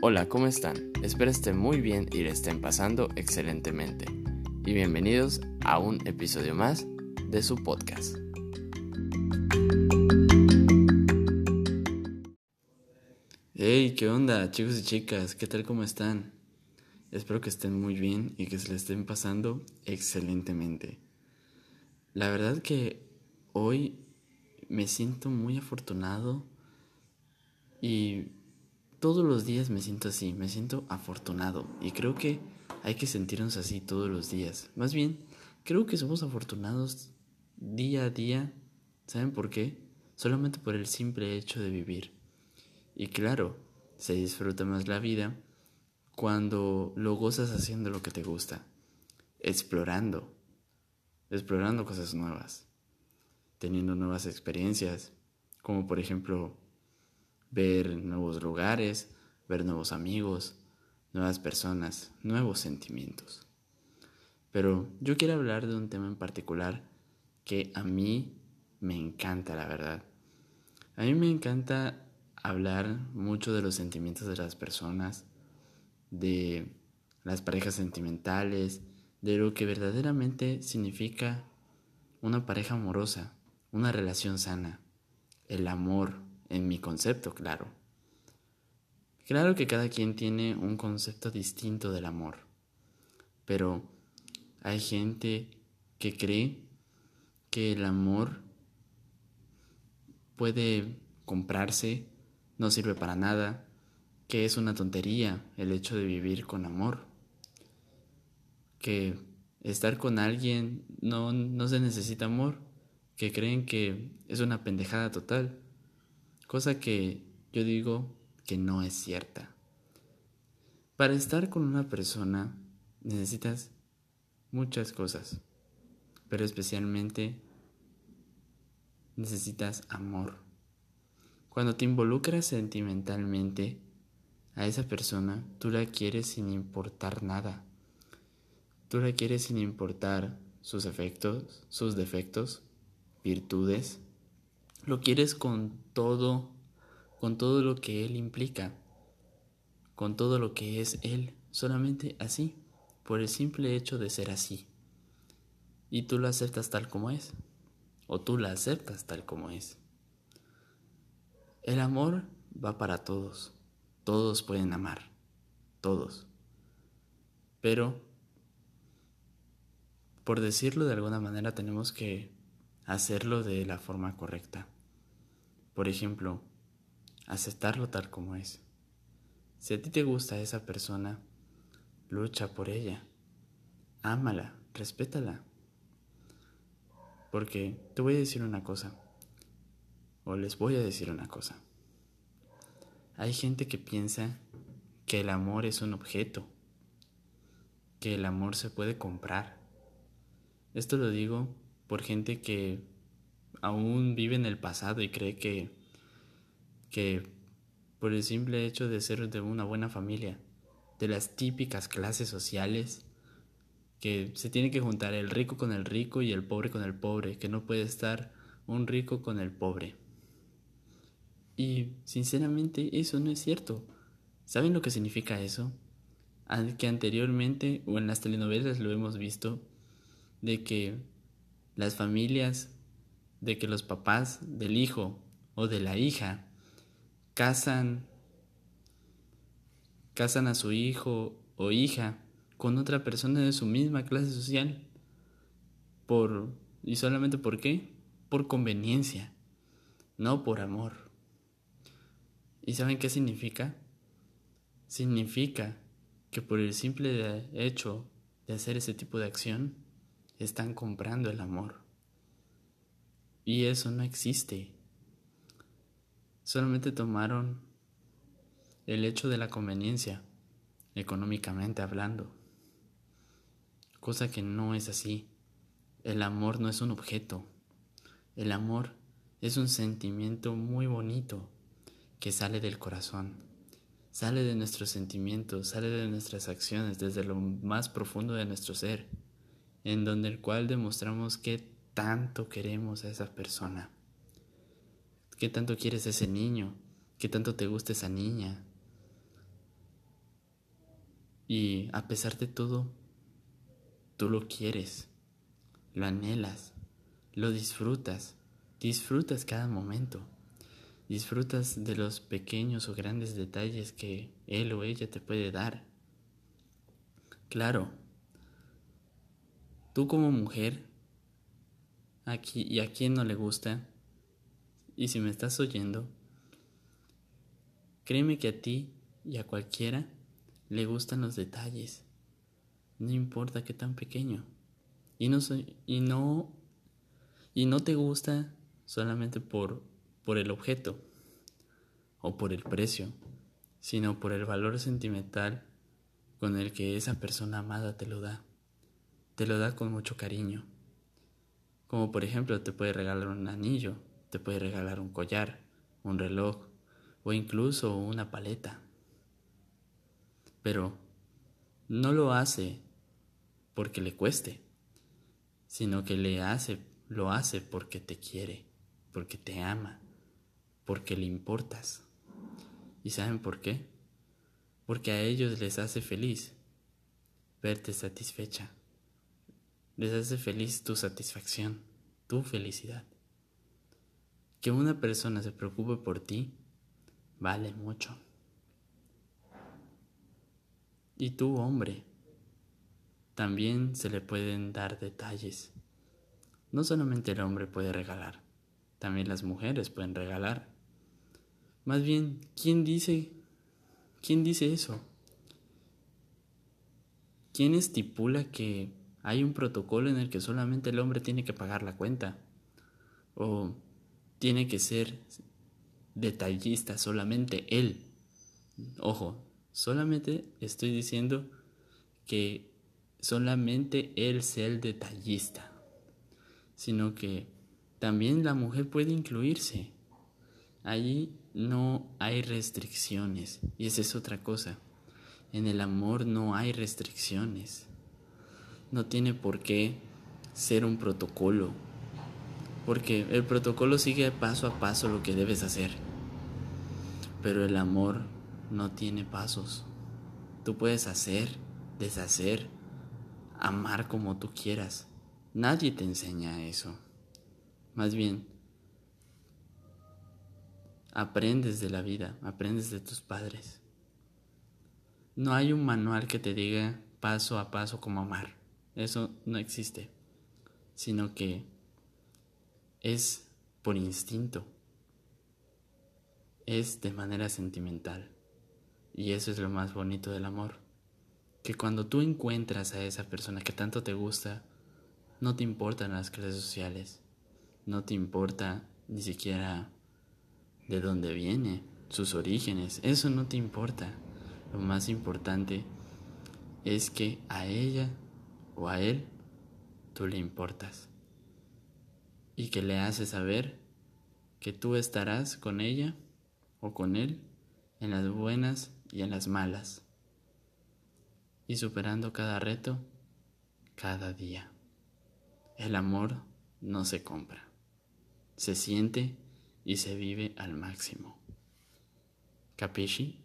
Hola, ¿cómo están? Espero estén muy bien y le estén pasando excelentemente. Y bienvenidos a un episodio más de su podcast. Hey, ¿qué onda, chicos y chicas? ¿Qué tal cómo están? Espero que estén muy bien y que se le estén pasando excelentemente. La verdad que hoy me siento muy afortunado y todos los días me siento así, me siento afortunado y creo que hay que sentirnos así todos los días. Más bien, creo que somos afortunados día a día. ¿Saben por qué? Solamente por el simple hecho de vivir. Y claro, se disfruta más la vida cuando lo gozas haciendo lo que te gusta, explorando, explorando cosas nuevas, teniendo nuevas experiencias, como por ejemplo ver nuevos lugares, ver nuevos amigos, nuevas personas, nuevos sentimientos. Pero yo quiero hablar de un tema en particular que a mí me encanta, la verdad. A mí me encanta hablar mucho de los sentimientos de las personas, de las parejas sentimentales, de lo que verdaderamente significa una pareja amorosa, una relación sana, el amor, en mi concepto, claro. Claro que cada quien tiene un concepto distinto del amor, pero hay gente que cree que el amor puede comprarse, no sirve para nada, que es una tontería el hecho de vivir con amor, que estar con alguien no, no se necesita amor, que creen que es una pendejada total cosa que yo digo que no es cierta. Para estar con una persona necesitas muchas cosas, pero especialmente necesitas amor. Cuando te involucras sentimentalmente a esa persona, tú la quieres sin importar nada. Tú la quieres sin importar sus efectos, sus defectos, virtudes, lo quieres con todo, con todo lo que Él implica, con todo lo que es Él, solamente así, por el simple hecho de ser así. Y tú lo aceptas tal como es, o tú la aceptas tal como es. El amor va para todos, todos pueden amar, todos. Pero, por decirlo de alguna manera, tenemos que hacerlo de la forma correcta. Por ejemplo, aceptarlo tal como es. Si a ti te gusta esa persona, lucha por ella. Ámala, respétala. Porque te voy a decir una cosa, o les voy a decir una cosa. Hay gente que piensa que el amor es un objeto, que el amor se puede comprar. Esto lo digo por gente que aún vive en el pasado y cree que, que por el simple hecho de ser de una buena familia, de las típicas clases sociales, que se tiene que juntar el rico con el rico y el pobre con el pobre, que no puede estar un rico con el pobre. Y sinceramente eso no es cierto. ¿Saben lo que significa eso? Que anteriormente o en las telenovelas lo hemos visto, de que las familias de que los papás del hijo o de la hija casan casan a su hijo o hija con otra persona de su misma clase social por y solamente por qué? Por conveniencia, no por amor. ¿Y saben qué significa? Significa que por el simple hecho de hacer ese tipo de acción están comprando el amor. Y eso no existe. Solamente tomaron el hecho de la conveniencia, económicamente hablando. Cosa que no es así. El amor no es un objeto. El amor es un sentimiento muy bonito que sale del corazón. Sale de nuestros sentimientos, sale de nuestras acciones, desde lo más profundo de nuestro ser, en donde el cual demostramos que tanto queremos a esa persona? ¿Qué tanto quieres ese niño? ¿Qué tanto te gusta esa niña? Y a pesar de todo, tú lo quieres, lo anhelas, lo disfrutas, disfrutas cada momento, disfrutas de los pequeños o grandes detalles que él o ella te puede dar. Claro, tú como mujer, aquí y a quien no le gusta, y si me estás oyendo, créeme que a ti y a cualquiera le gustan los detalles, no importa qué tan pequeño. Y no y no y no te gusta solamente por por el objeto o por el precio, sino por el valor sentimental con el que esa persona amada te lo da. Te lo da con mucho cariño. Como por ejemplo te puede regalar un anillo, te puede regalar un collar, un reloj o incluso una paleta. Pero no lo hace porque le cueste, sino que le hace, lo hace porque te quiere, porque te ama, porque le importas. ¿Y saben por qué? Porque a ellos les hace feliz verte satisfecha. Les hace feliz tu satisfacción, tu felicidad. Que una persona se preocupe por ti vale mucho. Y tú, hombre, también se le pueden dar detalles. No solamente el hombre puede regalar, también las mujeres pueden regalar. Más bien, ¿quién dice quién dice eso? ¿Quién estipula que hay un protocolo en el que solamente el hombre tiene que pagar la cuenta? ¿O tiene que ser detallista solamente él? Ojo, Solamente estoy diciendo que solamente él sea el detallista, sino que también la mujer puede incluirse. Allí no hay restricciones y esa es otra cosa. En el amor no hay restricciones. No tiene por qué ser un protocolo, porque el protocolo sigue paso a paso lo que debes hacer. Pero el amor no tiene pasos. Tú puedes hacer, deshacer, amar como tú quieras. Nadie te enseña eso. Más bien, aprendes de la vida, aprendes de tus padres. No hay un manual que te diga paso a paso cómo amar. Eso no existe. Sino que es por instinto. Es de manera sentimental. Y eso es lo más bonito del amor. Que cuando tú encuentras a esa persona que tanto te gusta, no te importan las clases sociales, no te importa ni siquiera de dónde viene, sus orígenes, eso no te importa. Lo más importante es que a ella o a él tú le importas y que le haces saber que tú estarás con ella o con él en las buenas y en las malas, y superando cada reto cada día. El amor no se compra, se siente y se vive al máximo. ¿Capisci?